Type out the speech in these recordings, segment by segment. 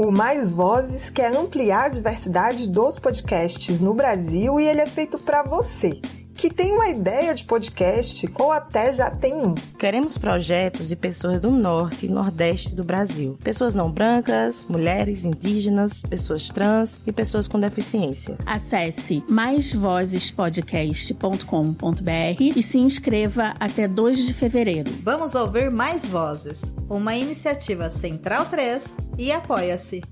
O Mais Vozes quer ampliar a diversidade dos podcasts no Brasil e ele é feito para você que tem uma ideia de podcast ou até já tem um. Queremos projetos de pessoas do norte e nordeste do Brasil. Pessoas não brancas, mulheres, indígenas, pessoas trans e pessoas com deficiência. Acesse maisvozespodcast.com.br e se inscreva até 2 de fevereiro. Vamos ouvir Mais Vozes, uma iniciativa Central 3 e Apoia-se.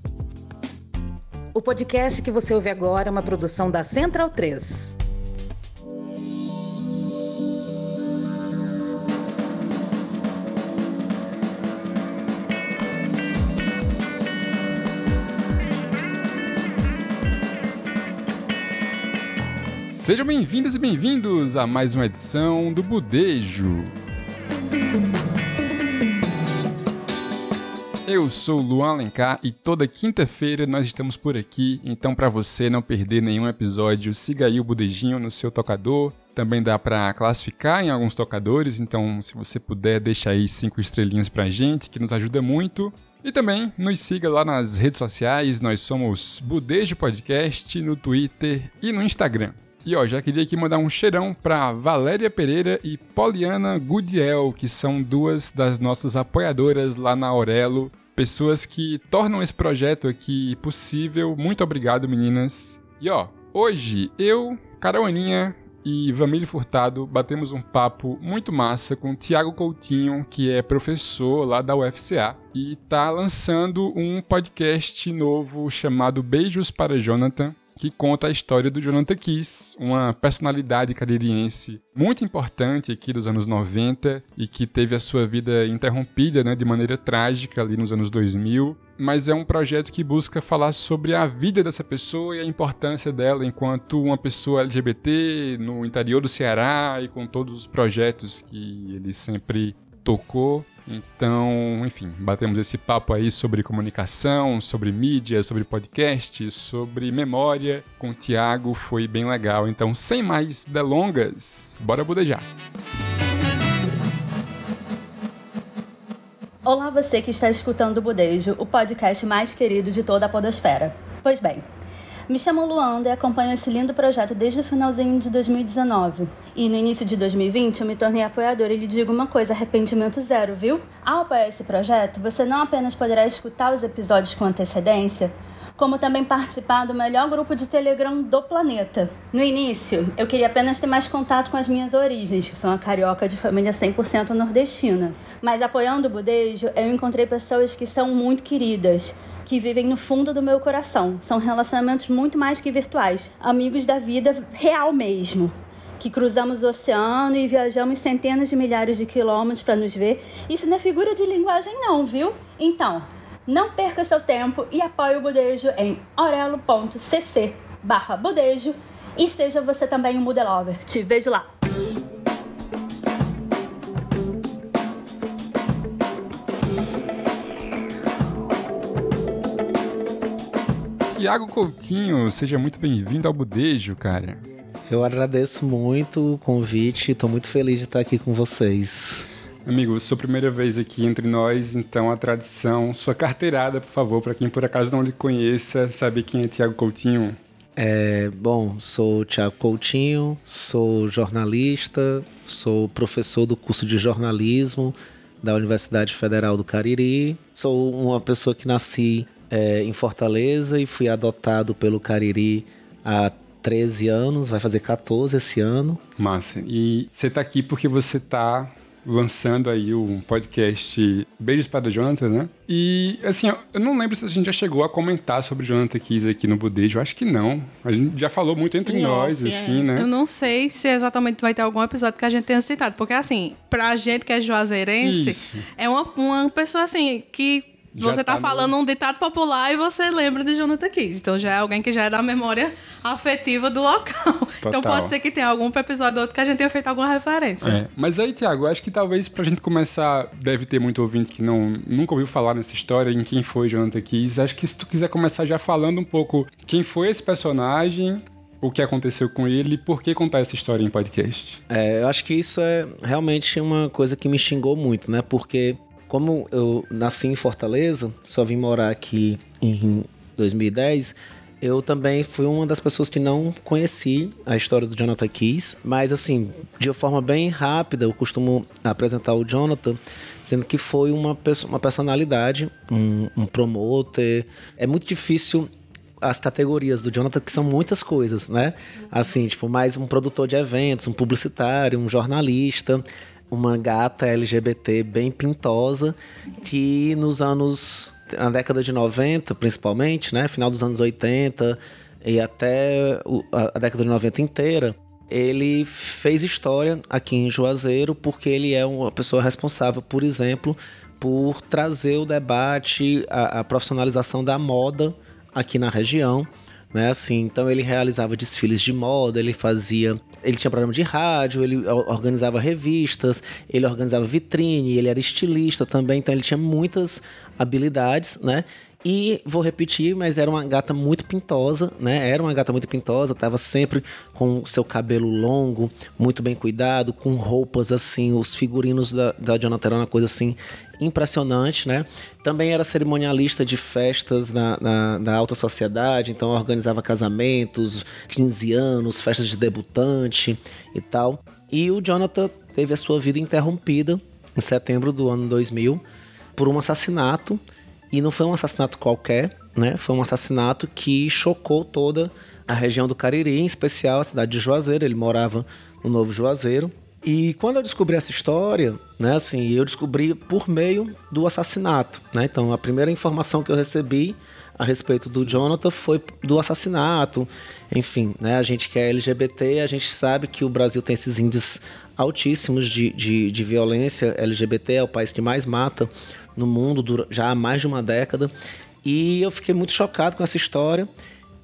O podcast que você ouve agora é uma produção da Central 3. Sejam bem-vindas e bem-vindos a mais uma edição do Budejo. Eu sou Luan Alencar e toda quinta-feira nós estamos por aqui, então para você não perder nenhum episódio, siga aí o Budejinho no seu tocador. Também dá para classificar em alguns tocadores, então se você puder, deixa aí cinco estrelinhas pra gente, que nos ajuda muito. E também nos siga lá nas redes sociais, nós somos Budejo Podcast no Twitter e no Instagram. E ó, já queria aqui mandar um cheirão para Valéria Pereira e Poliana Gudiel, que são duas das nossas apoiadoras lá na Aurelo, pessoas que tornam esse projeto aqui possível. Muito obrigado, meninas. E ó, hoje eu, Carolina e Vamílio Furtado batemos um papo muito massa com Tiago Coutinho, que é professor lá da UFCA e tá lançando um podcast novo chamado Beijos para Jonathan que conta a história do Jonathan Kiss, uma personalidade caririense muito importante aqui dos anos 90 e que teve a sua vida interrompida né, de maneira trágica ali nos anos 2000. Mas é um projeto que busca falar sobre a vida dessa pessoa e a importância dela enquanto uma pessoa LGBT no interior do Ceará e com todos os projetos que ele sempre tocou. Então, enfim, batemos esse papo aí sobre comunicação, sobre mídia, sobre podcast, sobre memória com o Tiago, foi bem legal. Então, sem mais delongas, bora budejar. Olá você que está escutando o Budejo, o podcast mais querido de toda a podosfera. Pois bem, me chamo Luanda e acompanho esse lindo projeto desde o finalzinho de 2019. E no início de 2020 eu me tornei apoiadora e lhe digo uma coisa: arrependimento zero, viu? Ao apoiar esse projeto, você não apenas poderá escutar os episódios com antecedência, como também participar do melhor grupo de Telegram do planeta. No início, eu queria apenas ter mais contato com as minhas origens, que sou uma carioca de família 100% nordestina. Mas apoiando o Budejo, eu encontrei pessoas que são muito queridas, que vivem no fundo do meu coração. São relacionamentos muito mais que virtuais, amigos da vida real mesmo. Que cruzamos o oceano e viajamos centenas de milhares de quilômetros para nos ver. Isso não é figura de linguagem, não, viu? Então, não perca seu tempo e apoie o Budejo em orelo.cc barra Budejo e seja você também um Budelover. Te vejo lá! Tiago Coutinho, seja muito bem-vindo ao Budejo, cara. Eu agradeço muito o convite, estou muito feliz de estar aqui com vocês. Amigo, sua primeira vez aqui entre nós, então a tradição, sua carteirada, por favor, para quem por acaso não lhe conheça, saber quem é Tiago Coutinho. É, bom, sou Tiago Coutinho, sou jornalista, sou professor do curso de jornalismo da Universidade Federal do Cariri. Sou uma pessoa que nasci é, em Fortaleza e fui adotado pelo Cariri há 13 anos, vai fazer 14 esse ano. Massa. E você está aqui porque você está lançando aí um podcast Beijos para Jonathan, né? E, assim, eu não lembro se a gente já chegou a comentar sobre Jonathan Kiss aqui no Budejo. Acho que não. A gente já falou muito entre nós, é. assim, né? Eu não sei se exatamente vai ter algum episódio que a gente tenha citado. Porque, assim, pra gente que é juazeirense, Isso. é uma, uma pessoa, assim, que você tá, tá falando no... um ditado popular e você lembra de Jonathan Kiss. Então já é alguém que já é da memória afetiva do local. Total. Então pode ser que tenha algum episódio ou outro que a gente tenha feito alguma referência. É. Mas aí, Tiago, acho que talvez pra gente começar, deve ter muito ouvinte que não, nunca ouviu falar nessa história, em quem foi Jonathan Kiss. Acho que se tu quiser começar já falando um pouco quem foi esse personagem, o que aconteceu com ele e por que contar essa história em podcast. É, eu acho que isso é realmente uma coisa que me xingou muito, né? Porque como eu nasci em Fortaleza, só vim morar aqui em 2010, eu também fui uma das pessoas que não conheci a história do Jonathan Keys, mas assim, de forma bem rápida, eu costumo apresentar o Jonathan sendo que foi uma, uma personalidade, um, um promoter. É muito difícil as categorias do Jonathan, que são muitas coisas, né? Assim, tipo, mais um produtor de eventos, um publicitário, um jornalista, uma gata LGBT bem pintosa, que nos anos. na década de 90, principalmente, né? Final dos anos 80 e até a década de 90 inteira, ele fez história aqui em Juazeiro porque ele é uma pessoa responsável, por exemplo, por trazer o debate, a, a profissionalização da moda aqui na região. Né, assim, então ele realizava desfiles de moda, ele fazia, ele tinha programa de rádio, ele organizava revistas, ele organizava vitrine, ele era estilista também, então ele tinha muitas habilidades, né? E vou repetir, mas era uma gata muito pintosa, né? Era uma gata muito pintosa, tava sempre com seu cabelo longo, muito bem cuidado, com roupas assim, os figurinos da, da Jonathan eram uma coisa assim impressionante, né? Também era cerimonialista de festas na, na, na, alta sociedade, então organizava casamentos, 15 anos, festas de debutante e tal. E o Jonathan teve a sua vida interrompida em setembro do ano 2000 por um assassinato e não foi um assassinato qualquer, né? Foi um assassinato que chocou toda a região do Cariri, em especial a cidade de Juazeiro. Ele morava no Novo Juazeiro. E quando eu descobri essa história, né, assim, eu descobri por meio do assassinato, né? Então, a primeira informação que eu recebi a respeito do Jonathan foi do assassinato. Enfim, né, a gente que é LGBT, a gente sabe que o Brasil tem esses índices altíssimos de, de, de violência LGBT, é o país que mais mata no mundo já há mais de uma década. E eu fiquei muito chocado com essa história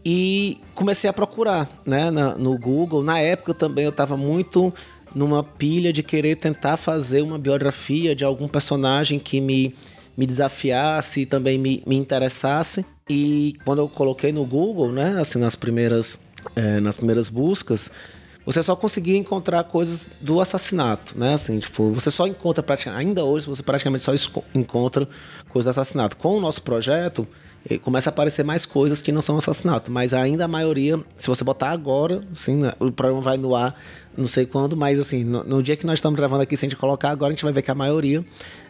e comecei a procurar né, na, no Google. Na época também eu estava muito numa pilha de querer tentar fazer uma biografia de algum personagem que me, me desafiasse e também me, me interessasse. E quando eu coloquei no Google, né, assim, nas primeiras, é, nas primeiras buscas, você só conseguia encontrar coisas do assassinato, né? Assim, tipo, você só encontra praticamente, ainda hoje você praticamente só encontra coisas do assassinato. Com o nosso projeto, eh, começa a aparecer mais coisas que não são assassinato, mas ainda a maioria, se você botar agora, assim, o programa vai no ar, não sei quando, mas assim, no, no, dia que nós estamos gravando aqui, se a gente colocar agora, a gente vai ver que a maioria.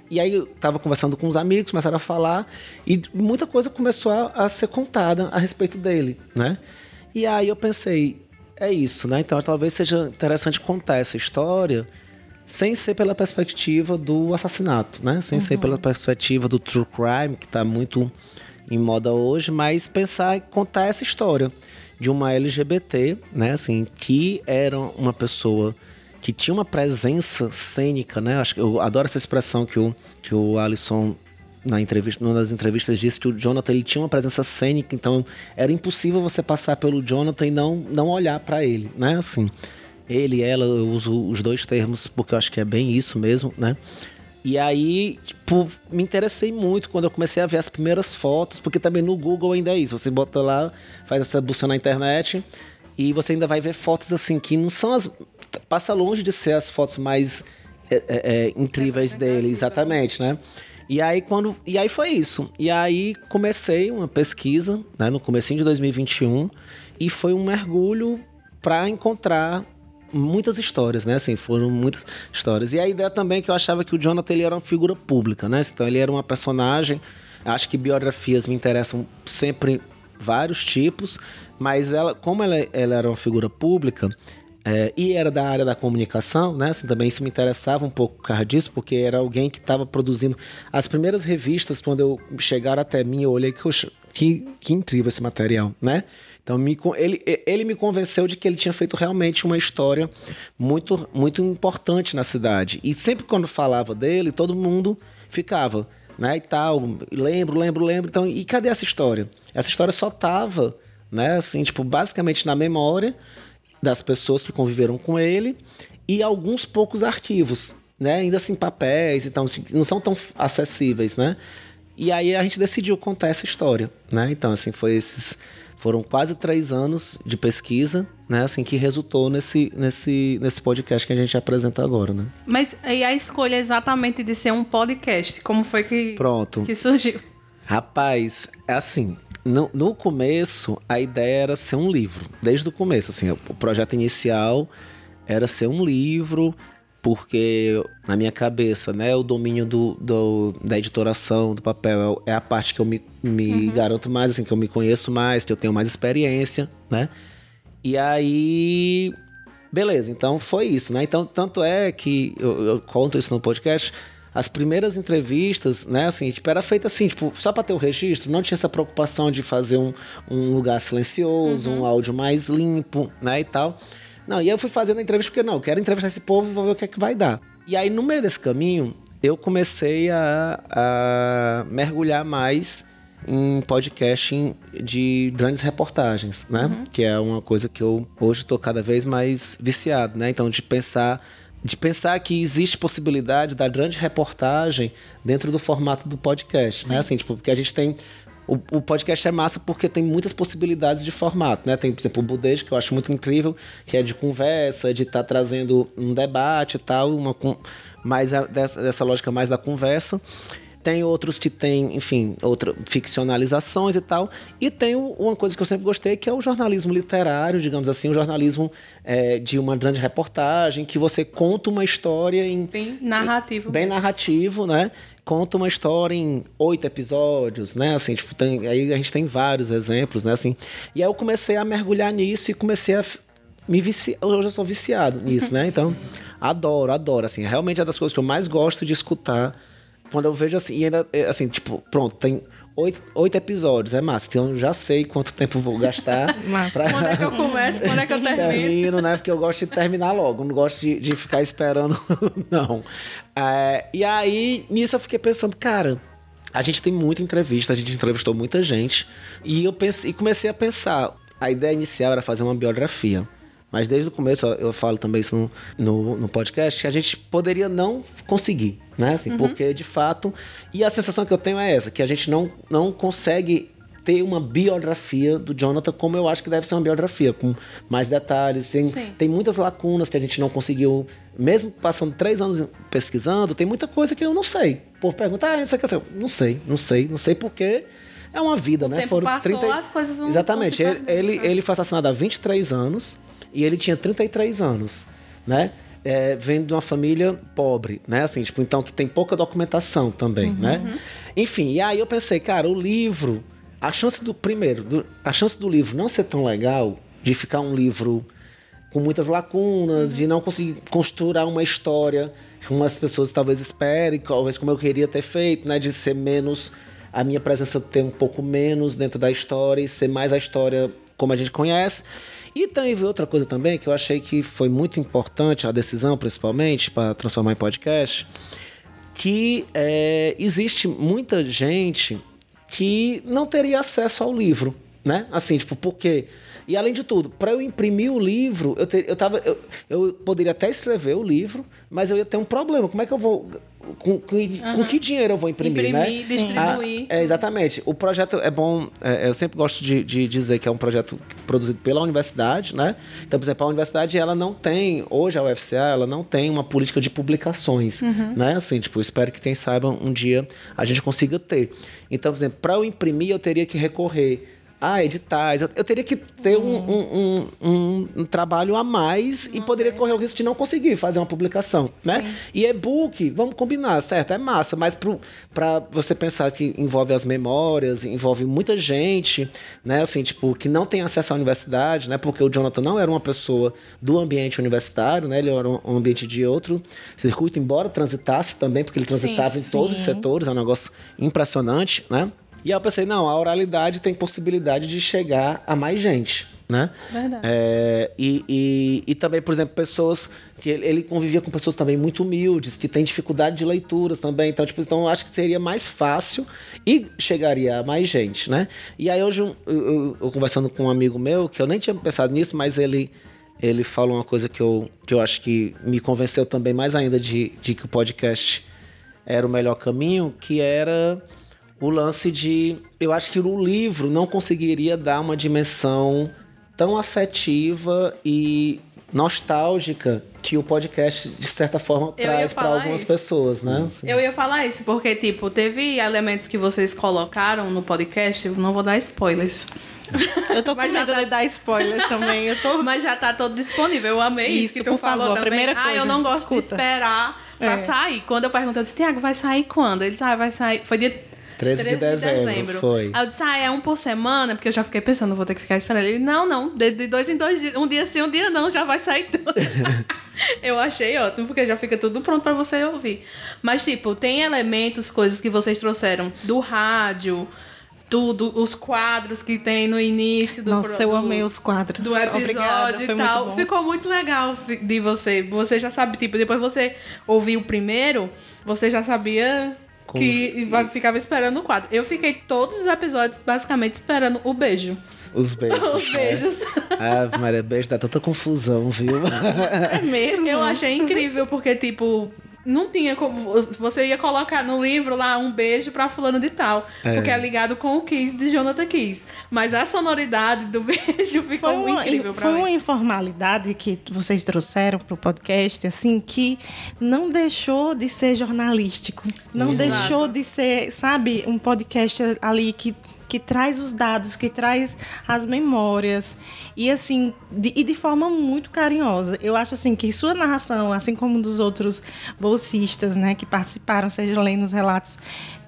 E aí eu tava conversando com os amigos, começaram a falar, e muita coisa começou a, a ser contada a respeito dele, né? E aí eu pensei, é isso, né? Então talvez seja interessante contar essa história sem ser pela perspectiva do assassinato, né? Sem uhum. ser pela perspectiva do true crime, que está muito em moda hoje, mas pensar e contar essa história de uma LGBT, né? Assim, que era uma pessoa que tinha uma presença cênica, né? Acho que eu adoro essa expressão que o, que o Alisson na entrevista, numa das entrevistas disse que o Jonathan ele tinha uma presença cênica, então era impossível você passar pelo Jonathan e não, não olhar para ele, né? Assim, ele e ela, eu uso os dois termos porque eu acho que é bem isso mesmo, né? E aí, tipo, me interessei muito quando eu comecei a ver as primeiras fotos, porque também no Google ainda é isso. Você bota lá, faz essa busca na internet e você ainda vai ver fotos assim que não são as. Passa longe de ser as fotos mais é, é, é incríveis dele, exatamente, né? E aí quando e aí foi isso. E aí comecei uma pesquisa, né, no comecinho de 2021 e foi um mergulho para encontrar muitas histórias, né? Assim, foram muitas histórias. E a ideia também é que eu achava que o Jonathan ele era uma figura pública, né? Então ele era uma personagem. Acho que biografias me interessam sempre vários tipos, mas ela, como ela, ela era uma figura pública, é, e era da área da comunicação, né? Assim, também isso me interessava um pouco por causa disso, porque era alguém que estava produzindo as primeiras revistas, quando eu chegaram até mim, eu olhei que, que, que incrível esse material, né? Então me, ele, ele me convenceu de que ele tinha feito realmente uma história muito, muito importante na cidade. E sempre quando falava dele, todo mundo ficava, né? E tal, lembro, lembro, lembro. Então, e cadê essa história? Essa história só tava, né? Assim, tipo, basicamente na memória das pessoas que conviveram com ele e alguns poucos arquivos, né? Ainda assim, papéis, então não são tão acessíveis, né? E aí a gente decidiu contar essa história, né? Então, assim, foi esses Foram quase três anos de pesquisa, né? Assim, que resultou nesse, nesse, nesse podcast que a gente apresenta agora, né? Mas e a escolha exatamente de ser um podcast? Como foi que, Pronto. que surgiu? Rapaz, é assim. No, no começo, a ideia era ser um livro. Desde o começo, assim, o projeto inicial era ser um livro, porque na minha cabeça, né, o domínio do, do da editoração, do papel, é a parte que eu me, me uhum. garanto mais, assim, que eu me conheço mais, que eu tenho mais experiência, né? E aí, beleza, então foi isso, né? Então, tanto é que eu, eu conto isso no podcast, as primeiras entrevistas, né, assim, tipo, era feita assim, tipo, só para ter o registro, não tinha essa preocupação de fazer um, um lugar silencioso, uhum. um áudio mais limpo, né, e tal. Não, e eu fui fazendo a entrevista porque, não, eu quero entrevistar esse povo e vou ver o que é que vai dar. E aí, no meio desse caminho, eu comecei a, a mergulhar mais em podcast de grandes reportagens, né? Uhum. Que é uma coisa que eu hoje estou cada vez mais viciado, né? Então, de pensar de pensar que existe possibilidade da grande reportagem dentro do formato do podcast, né? Sim. né? Assim, tipo, porque a gente tem o, o, podcast é massa porque tem muitas possibilidades de formato, né? Tem, por exemplo, o Budejo, que eu acho muito incrível, que é de conversa, de estar tá trazendo um debate e tal, uma, mais a, dessa, dessa lógica mais da conversa. Tem outros que tem, enfim, outra ficcionalizações e tal. E tem uma coisa que eu sempre gostei, que é o jornalismo literário, digamos assim, o jornalismo é, de uma grande reportagem, que você conta uma história em. Bem narrativo. Bem narrativo, né? conta uma história em oito episódios, né? Assim, tipo, tem, aí a gente tem vários exemplos, né? Assim, e aí eu comecei a mergulhar nisso e comecei a me viciar. Hoje eu sou viciado nisso, né? Então, adoro, adoro. Assim, realmente é das coisas que eu mais gosto de escutar quando eu vejo assim, e ainda, é, assim, tipo, pronto, tem oito, oito episódios, é massa. Então eu já sei quanto tempo vou gastar. pra... Quando é que eu começo, quando é que eu termino? Termino, né? Porque eu gosto de terminar logo, não gosto de, de ficar esperando, não. É, e aí, nisso eu fiquei pensando, cara, a gente tem muita entrevista, a gente entrevistou muita gente. E eu pensei, e comecei a pensar, a ideia inicial era fazer uma biografia. Mas desde o começo, eu falo também isso no, no, no podcast, que a gente poderia não conseguir, né? Assim, uhum. Porque, de fato... E a sensação que eu tenho é essa, que a gente não, não consegue ter uma biografia do Jonathan como eu acho que deve ser uma biografia, com mais detalhes. Tem, tem muitas lacunas que a gente não conseguiu, mesmo passando três anos pesquisando, tem muita coisa que eu não sei. O povo pergunta, ah, isso aqui, não sei, não sei, não sei porque é uma vida, o né? Foram passou, 30... as coisas vão Exatamente. Ele, ele, ele foi assassinado há 23 anos e ele tinha 33 anos, né? É, vem de uma família pobre, né? Assim, tipo, então que tem pouca documentação também, uhum. né? Enfim, e aí eu pensei, cara, o livro, a chance do primeiro, do, a chance do livro não ser tão legal, de ficar um livro com muitas lacunas, uhum. de não conseguir costurar uma história como as pessoas talvez esperem, talvez como eu queria ter feito, né? De ser menos a minha presença ter um pouco menos dentro da história e ser mais a história como a gente conhece. E teve outra coisa também que eu achei que foi muito importante, a decisão principalmente, para transformar em podcast, que é, existe muita gente que não teria acesso ao livro, né? Assim, tipo, porque e além de tudo, para eu imprimir o livro, eu, ter, eu, tava, eu, eu poderia até escrever o livro, mas eu ia ter um problema. Como é que eu vou com, com, uhum. com, que dinheiro eu vou imprimir, imprimir né? distribuir. Ah, é, exatamente. O projeto é bom, é, eu sempre gosto de, de, dizer que é um projeto produzido pela universidade, né? Então, por exemplo, a universidade, ela não tem, hoje a UFCA, ela não tem uma política de publicações, uhum. né? Assim, tipo, espero que quem saiba um dia a gente consiga ter. Então, por exemplo, para eu imprimir, eu teria que recorrer ah, editais. Eu, eu teria que ter um, um, um, um, trabalho a mais e poderia correr o risco de não conseguir fazer uma publicação, né? E e-book, vamos combinar, certo? É massa, mas para você pensar que envolve as memórias, envolve muita gente, né? Assim, tipo, que não tem acesso à universidade, né? Porque o Jonathan não era uma pessoa do ambiente universitário, né? Ele era um ambiente de outro circuito, embora transitasse também, porque ele transitava sim, em todos sim. os setores, é um negócio impressionante, né? E aí eu pensei, não, a oralidade tem possibilidade de chegar a mais gente. Né? Verdade. É, e, e, e, também, por exemplo, pessoas que ele, ele, convivia com pessoas também muito humildes, que têm dificuldade de leituras também. Então, tipo, então eu acho que seria mais fácil e chegaria a mais gente, né? E aí hoje eu, eu, eu, conversando com um amigo meu, que eu nem tinha pensado nisso, mas ele, ele falou uma coisa que eu, que eu acho que me convenceu também mais ainda de, de que o podcast era o melhor caminho, que era o lance de. Eu acho que o livro não conseguiria dar uma dimensão tão afetiva e nostálgica que o podcast, de certa forma, Eu traz para algumas isso. pessoas, né? Eu ia falar isso, porque, tipo, teve elementos que vocês colocaram no podcast, eu não vou dar spoilers. Eu tô com Mas já medo tá- de dar spoilers também. Eu tô. Mas já tá todo disponível. Eu amei isso, Isso, que tu falou favor, também. primeira ah, eu coisa, não gosto de escuta. esperar pra É. sair. Quando eu perguntei, eu disse, Tiago, vai sair quando? Ele disse, ah, vai sair. Foi dia 13 de dezembro, foi. Aí eu disse, ah, é um por semana, porque eu já fiquei pensando, vou ter que ficar esperando. Ele, não, não, de, de dois em dois dias, um dia sim, um dia não, já vai sair tudo. eu achei ótimo, porque já fica tudo pronto pra você ouvir. Mas, tipo, tem elementos, coisas que vocês trouxeram do rádio, tudo, os quadros que tem no início do Nossa, pro- eu do- amei os quadros. do episódio Obrigada, e tal. Muito. Ficou muito legal de você. Você já sabe, tipo, depois você ouviu o primeiro, você já sabia Como- que vai- ficava esperando o quadro. Eu fiquei todos os episódios basicamente esperando o beijo. Os beijos. Os né? beijos. Ah, Maria, beijo dá tanta confusão, viu? É mesmo? Eu achei incrível, porque, tipo, não tinha como. Você ia colocar no livro lá um beijo pra fulano de tal. É. Porque é ligado com o Kiss de Jonathan Kiss. Mas a sonoridade do beijo ficou Foi uma, incrível pra foi mim. uma informalidade que vocês trouxeram pro podcast, assim, que não deixou de ser jornalístico. Não Exato. deixou de ser, sabe, um podcast ali que, que traz os dados, que traz as memórias. E assim, de, e de forma muito carinhosa. Eu acho assim que sua narração, assim como dos outros bolsistas, né, que participaram, seja lendo os relatos,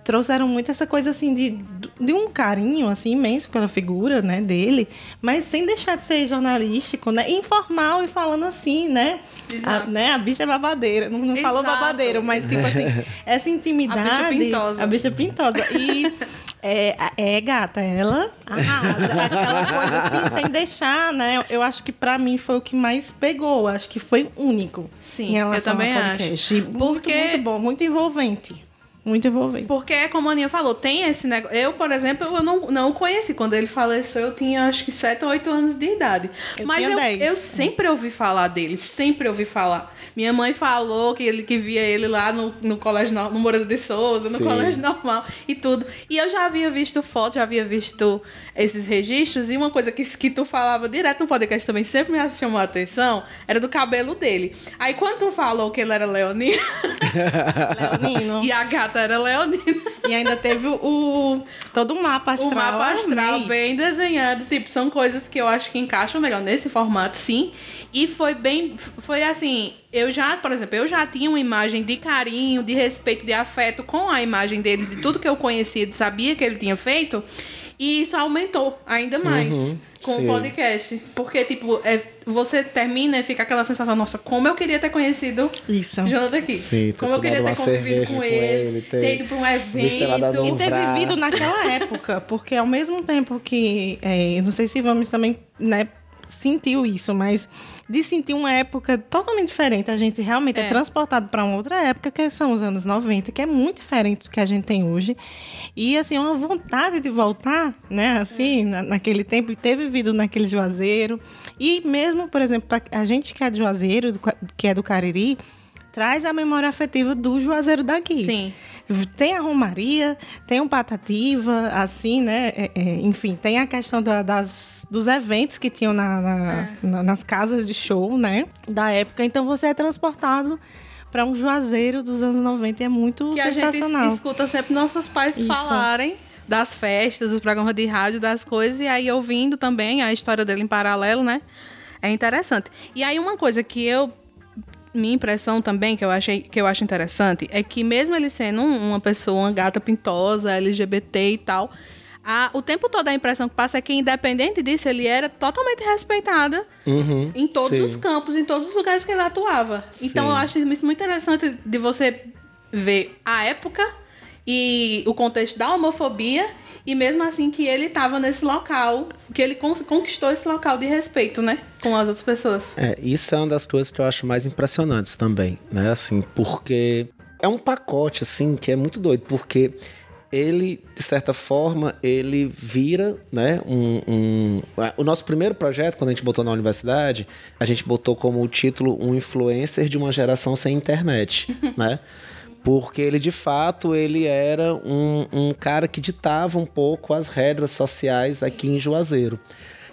trouxeram muito essa coisa assim de, de um carinho assim imenso pela figura né dele mas sem deixar de ser jornalístico né informal e falando assim né a, Exato. né a bicha é babadeira não, não falou babadeiro mas tipo assim essa intimidade A bicha pintosa. a bicha pintosa e é, é gata ela arrasa aquela coisa assim sem deixar né eu acho que pra mim foi o que mais pegou acho que foi único Sim, em relação eu também acho. Muito, Porque- muito bom muito envolvente muito envolvente Porque, como a Aninha falou, tem esse negócio. Eu, por exemplo, eu não, não o conheci. Quando ele faleceu, eu tinha acho que 7 ou 8 anos de idade. Eu Mas eu, 10. eu sempre ouvi falar dele, sempre ouvi falar. Minha mãe falou que ele que via ele lá no, no colégio, no, no Moreira de Souza, no Sim. colégio normal e tudo. E eu já havia visto fotos, já havia visto esses registros. E uma coisa que, que tu falava direto no podcast também sempre me chamou a atenção era do cabelo dele. Aí quando tu falou que ele era leonino Leonino. e a gata era leonina. E ainda teve o todo o mapa astral. O mapa astral amei. bem desenhado. Tipo, são coisas que eu acho que encaixam melhor nesse formato, sim. E foi bem. Foi assim. Eu já, por exemplo, eu já tinha uma imagem de carinho, de respeito, de afeto com a imagem dele, de tudo que eu conhecia, de sabia que ele tinha feito. E isso aumentou ainda mais Uhum, com sim. o podcast. Porque, tipo, é, você termina e fica aquela sensação, nossa, como eu queria ter conhecido Isso. Jonathan. Sim, ter como eu queria ter convivido com com ele, ele, ter ter ido pra um evento. um E ter vivido naquela época, porque ao mesmo tempo que. é, não sei se vamos também, né, sentiu isso, mas de sentir uma época totalmente diferente. A gente realmente é, É. transportado para uma outra época, que são os anos 90, que é muito diferente do que a gente tem hoje. E, assim, uma vontade de voltar, né, assim, na- naquele tempo, e ter vivido naquele Juazeiro. E mesmo, por exemplo, a gente que é de Juazeiro, que é do Cariri, traz a memória afetiva do Juazeiro daqui. Sim. Tem a Romaria, tem o Patativa, assim, né? É, é, enfim, tem a questão da- das, dos eventos que tinham na, na- É. na- nas casas de show, né? Da época. Então você é transportado para um juazeiro dos anos 90 e é muito que a sensacional. gente escuta sempre nossos pais Isso. falarem das festas, dos programas de rádio, das coisas, e aí ouvindo também a história dele em paralelo, né? É interessante. E aí uma coisa que eu minha impressão também que eu achei que eu acho interessante é que mesmo ele sendo um- uma pessoa, uma gata pintosa, LGBT e tal, a- o tempo todo a impressão que passa é que independente disso ele era totalmente respeitada Uhum, em todos sim. os campos, em todos os lugares que ele atuava. Então Sim. eu acho isso muito interessante de você ver a época e o contexto da homofobia e mesmo assim que ele estava nesse local, que ele con- conquistou esse local de respeito, né, com as outras pessoas. É, isso é uma das coisas que eu acho mais impressionantes também, né? Assim, porque é um pacote, assim, que é muito doido, porque ele, de certa forma, ele vira, né, um, um- O nosso primeiro projeto, quando a gente botou na universidade, a gente botou como título um influencer de uma geração sem internet, né? Porque ele de fato ele era um, um cara que ditava um pouco as regras sociais aqui em Juazeiro.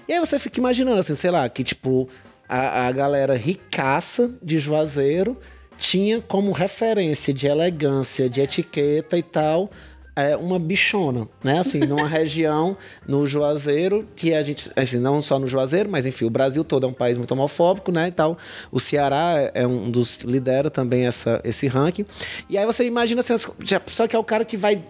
E aí você fica imaginando assim, sei lá, que tipo a, a galera ricaça de Juazeiro tinha como referência de elegância, de etiqueta e tal, é uma bichona, né? Assim, numa região no Juazeiro, que a gente, assim, não só no Juazeiro, mas enfim, o Brasil todo é um país muito homofóbico, né? E tal. O Ceará é um dos lidera também essa, esse ranking. E aí você imagina assim, só que é o cara que vai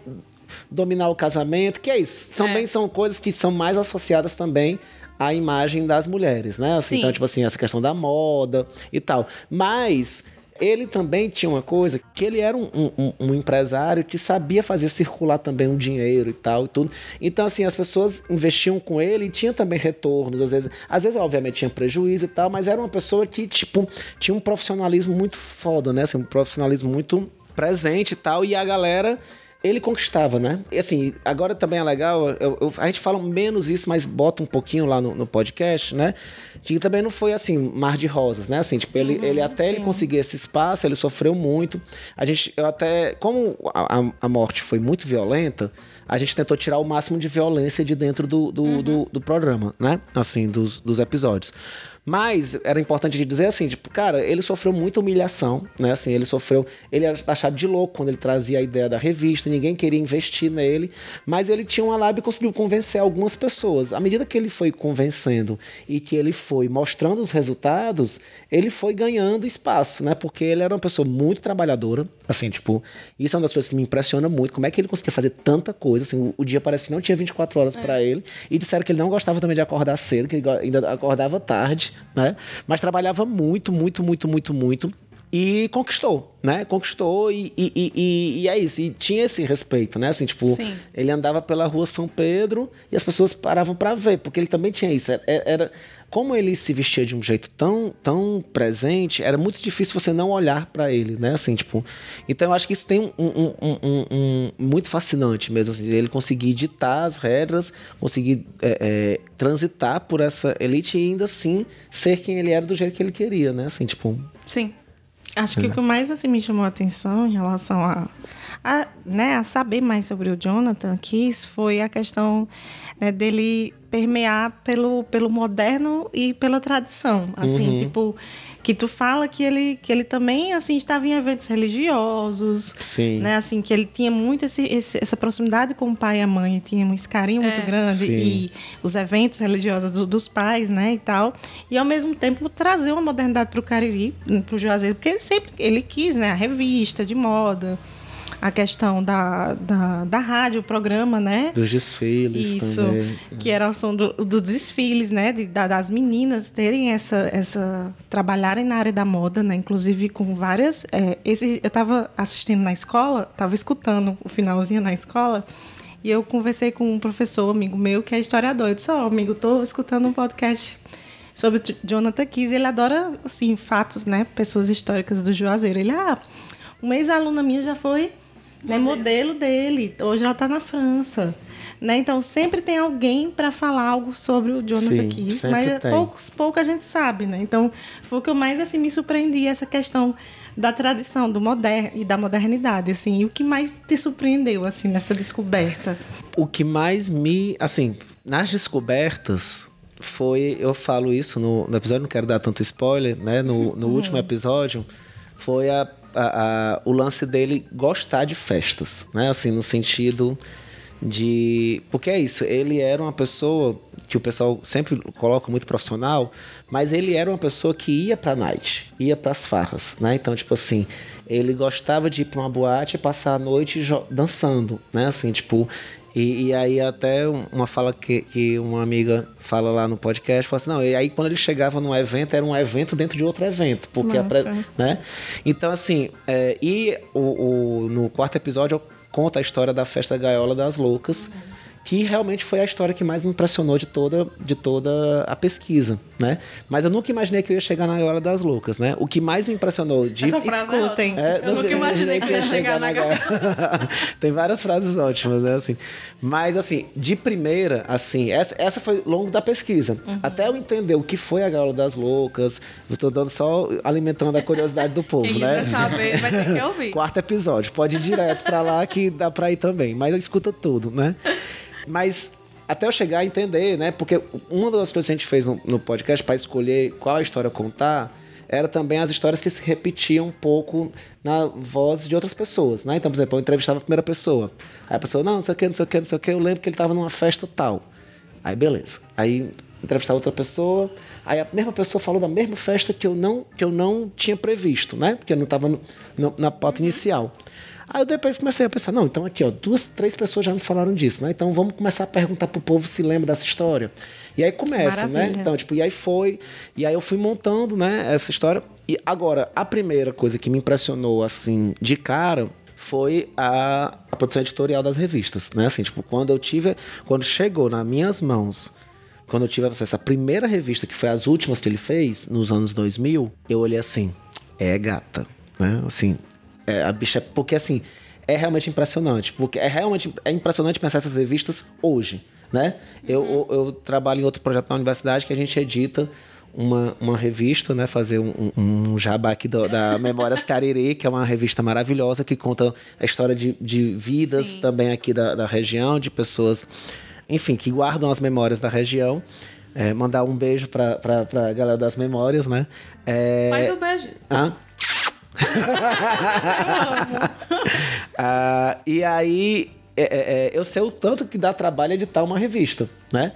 dominar o casamento, que é isso. Também é. são coisas que são mais associadas também à imagem das mulheres, né? Assim, então, tipo assim, essa questão da moda e tal. Mas ele também tinha uma coisa que ele era um, um, um, empresário que sabia fazer circular também um dinheiro e tal e tudo. Então, assim, as pessoas investiam com ele e tinha também retornos, às vezes. Às vezes, obviamente, tinha prejuízo e tal, mas era uma pessoa que, tipo, tinha um profissionalismo muito foda, né? Assim, um profissionalismo muito presente e tal. E a galera ele conquistava, né? E assim, agora também é legal, eu, eu, a gente fala menos isso, mas bota um pouquinho lá no, no, podcast, né? Que também não foi assim, mar de rosas, né? Assim, tipo, ele, uhum, ele até sim. ele conseguir esse espaço, ele sofreu muito. A gente, eu até, como a, a morte foi muito violenta, a gente tentou tirar o máximo de violência de dentro do, do, uhum. do, do programa, né? Assim, dos, dos episódios. Mas era importante dizer assim, tipo, cara, ele sofreu muita humilhação, né? Assim, ele sofreu, ele era achado de louco quando ele trazia a ideia da revista, ninguém queria investir nele, mas ele tinha uma lábia e conseguiu convencer algumas pessoas. À medida que ele foi convencendo e que ele foi mostrando os resultados, ele foi ganhando espaço, né? Porque ele era uma pessoa muito trabalhadora, assim, tipo, isso é uma das coisas que me impressiona muito, como é que ele conseguia fazer tanta coisa, assim, o, o dia parece que não tinha 24 horas é. para ele, e disseram que ele não gostava também de acordar cedo, que ele ainda acordava tarde né? Mas trabalhava muito, muito, muito, muito, muito e conquistou, né? Conquistou e, e, e, e, é isso. E tinha esse respeito, né? Assim, tipo, Sim. ele andava pela rua São Pedro e as pessoas paravam para ver, porque ele também tinha isso. Era, era, como ele se vestia de um jeito tão, tão presente, era muito difícil você não olhar para ele, né? Assim, tipo, então eu acho que isso tem um, um, um, um muito fascinante mesmo, assim, ele conseguir ditar as regras, conseguir é, é, transitar por essa elite e ainda assim ser quem ele era do jeito que ele queria, né? Assim, tipo. Sim. Acho que o que mais assim, me chamou a atenção em relação a, a, né, a saber mais sobre o Jonathan Kiss foi a questão né, dele permear pelo, pelo moderno e pela tradição. Assim, uhum. tipo, que tu fala que ele, que ele também assim estava em eventos religiosos, Sim. né? Assim que ele tinha muito esse, esse essa proximidade com o pai e a mãe, tinha esse carinho é. muito grande Sim. e os eventos religiosos do, dos pais, né, e tal. E ao mesmo tempo trazer uma modernidade para o Cariri, para o Juazeiro, porque ele sempre ele quis, né, a revista de moda a questão da, da, da rádio, o programa, né? Dos desfiles Isso, também. que era o som do, dos desfiles, né? De, da, das meninas terem essa, essa... trabalharem na área da moda, né? Inclusive com várias... É, esse, eu estava assistindo na escola, estava escutando o finalzinho na escola... E eu conversei com um professor, amigo meu, que é historiador. Eu disse, ó, oh, amigo, estou escutando um podcast sobre Jonathan Kiss. Ele adora, assim, fatos, né? Pessoas históricas do Juazeiro. Ele, ah, uma ex-aluna minha já foi né, modelo dele. Hoje ela está na França. Né? Então sempre tem alguém para falar algo sobre o Jonathan Sim, Kiss, mas tem. poucos, pouco a gente sabe, né? Então foi o que eu mais assim me surpreendi essa questão da tradição do moderno e da modernidade, assim. E o que mais te surpreendeu assim nessa descoberta? O que mais me, assim, nas descobertas foi, eu falo isso no, no episódio, não quero dar tanto spoiler, né? No, no uhum. último episódio foi a a, a, o lance dele gostar de festas, né? Assim, no sentido de. Porque é isso, ele era uma pessoa que o pessoal sempre coloca muito profissional, mas ele era uma pessoa que ia pra night, ia pras farras, né? Então, tipo assim, ele gostava de ir pra uma boate passar a noite dançando, né? Assim, tipo, e, e, aí até uma fala que, que uma amiga fala lá no podcast, fala assim, não, e aí quando ele chegava num evento, era um evento dentro de outro evento, porque a, né? Então assim, é, e o, o, no quarto episódio conta a história da festa gaiola das loucas, uhum. Que realmente foi a história que mais me impressionou de toda, de toda a pesquisa, né? Mas eu nunca imaginei que eu ia chegar na Hora das Loucas, né? O que mais me impressionou de... Essa frase Escutem. É, eu nunca imaginei que eu ia chegar, na Hora... Tem várias frases ótimas, né? Assim. Mas, assim, de primeira, assim, essa, essa foi longo da pesquisa. Uhum. Até eu entender o que foi a Gaiola das Loucas, eu tô dando só alimentando a curiosidade do povo, Quem né? saber, vai ter que ouvir. Quarto episódio, pode ir direto pra lá que dá pra ir também, mas escuta tudo, né? Mas até eu chegar a entender, né? Porque uma das coisas que a gente fez no, no podcast para escolher qual a história contar era também as histórias que se repetiam um pouco na voz de outras pessoas, né? Então, por exemplo, eu entrevistava a primeira pessoa. Aí a pessoa, não, não sei o que, não sei o que, não sei o que. Eu lembro que ele estava numa festa tal. Aí, beleza. Aí entrevistava outra pessoa. Aí a mesma pessoa falou da mesma festa que eu não, que eu não tinha previsto, né? Porque eu não estava na pauta inicial. Aí eu depois comecei a pensar, não, então aqui, ó, duas, três pessoas já me falaram disso, né? Então vamos começar a perguntar pro povo se lembra dessa história. E aí começa, né? Maravilha. né? Então, tipo, e aí foi, e aí eu fui montando, né, essa história. E agora, a primeira coisa que me impressionou, assim, de cara, foi a, a produção editorial das revistas, né? Assim, tipo, quando eu tive, quando chegou nas minhas mãos quando eu tive acesso à primeira revista, que foi as últimas que ele fez, nos anos 2000, eu olhei assim, é gata, né? Assim, é, a bicha. Porque assim, é realmente impressionante. Porque é realmente é impressionante pensar essas revistas hoje. Né? Uhum. Eu, eu, trabalho em outro projeto na universidade que a gente edita uma, uma revista, né? Fazer um, um, um jabá aqui do, da Memórias Cariri, que é uma revista maravilhosa que conta a história de, de vidas Sim. também aqui da, da região, de pessoas, enfim, que guardam as memórias da região. É, mandar um beijo pra, pra, pra galera das memórias, né? É... Faz um beijo. Hã? ah, e aí é, é, é, eu sei o tanto que dá trabalho editar uma revista, né?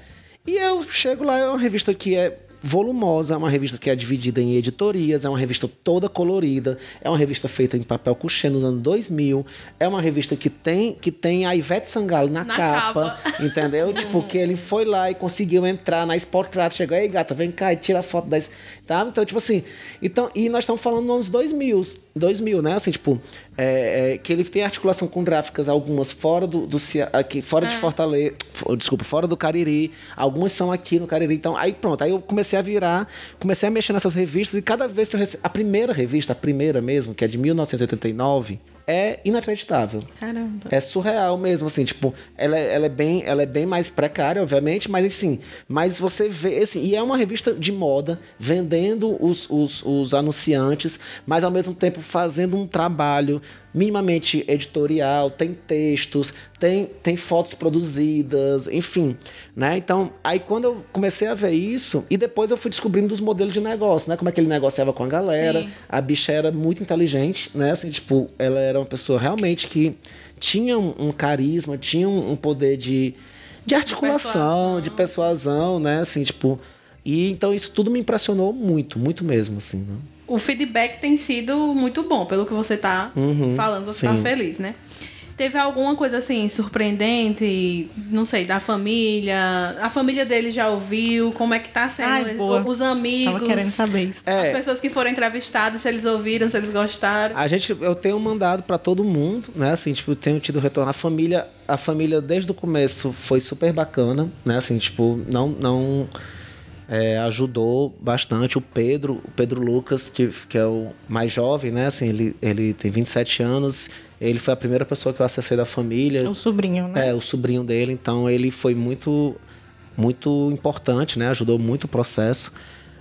E eu chego lá, é uma revista que é volumosa, é uma revista que é dividida em editorias, é uma revista toda colorida, é uma revista feita em papel couché nos anos 2000, é uma revista que tem que tem a Ivete Sangalo na, na capa, capa, entendeu? tipo, que ele foi lá e conseguiu entrar na Sportrat, chegou, aí gata, vem cá e tira a foto das... Tá? Então, tipo assim, então, e nós estamos falando nos anos 2000, 2000, né? Assim, tipo, é, é, que ele tem articulação com gráficas, algumas fora do, do aqui, fora é. de Fortaleza, desculpa, fora do Cariri, algumas são aqui no Cariri. Então, aí pronto, aí eu comecei a virar, comecei a mexer nessas revistas e cada vez que eu rece... a primeira revista, a primeira mesmo, que é de 1989, é inacreditável. Caramba. É surreal mesmo, assim, tipo, ela, é, ela, é bem, ela é bem mais precária, obviamente, mas assim, mas você vê, assim, e é uma revista de moda, vendendo os, os, os anunciantes, mas ao mesmo tempo fazendo um trabalho minimamente editorial, tem textos, tem, tem fotos produzidas, enfim, né? Então, aí quando eu comecei a ver isso, e depois eu fui descobrindo os modelos de negócio, né? Como é que ele negociava com a galera. Sim. A bicha era muito inteligente, né? Assim, tipo, ela era uma pessoa realmente que tinha um, um carisma, tinha um, um, poder de, de articulação, de persuasão. de persuasão, né? Assim, tipo, e então isso tudo me impressionou muito, muito mesmo, assim, né? o feedback tem sido muito bom, pelo que você está uhum, falando, você está feliz, né? Teve alguma coisa assim surpreendente, não sei, da família? A família dele já ouviu? Como é que tá sendo? Ai, boa. Os amigos? Tava querendo saber isso. É. As pessoas que foram entrevistadas, se eles ouviram, se eles gostaram? A gente, eu tenho mandado para todo mundo, né? Assim, tipo, tenho tido retorno. A família, a família desde o começo foi super bacana, né? Assim, tipo, não, não é, ajudou bastante o Pedro, o Pedro Lucas, que, que é o mais jovem, né? Assim, ele, ele tem 27 anos, ele foi a primeira pessoa que eu acessei da família. O sobrinho, né? É, o sobrinho dele, então ele foi muito, muito importante, né? Ajudou muito o processo.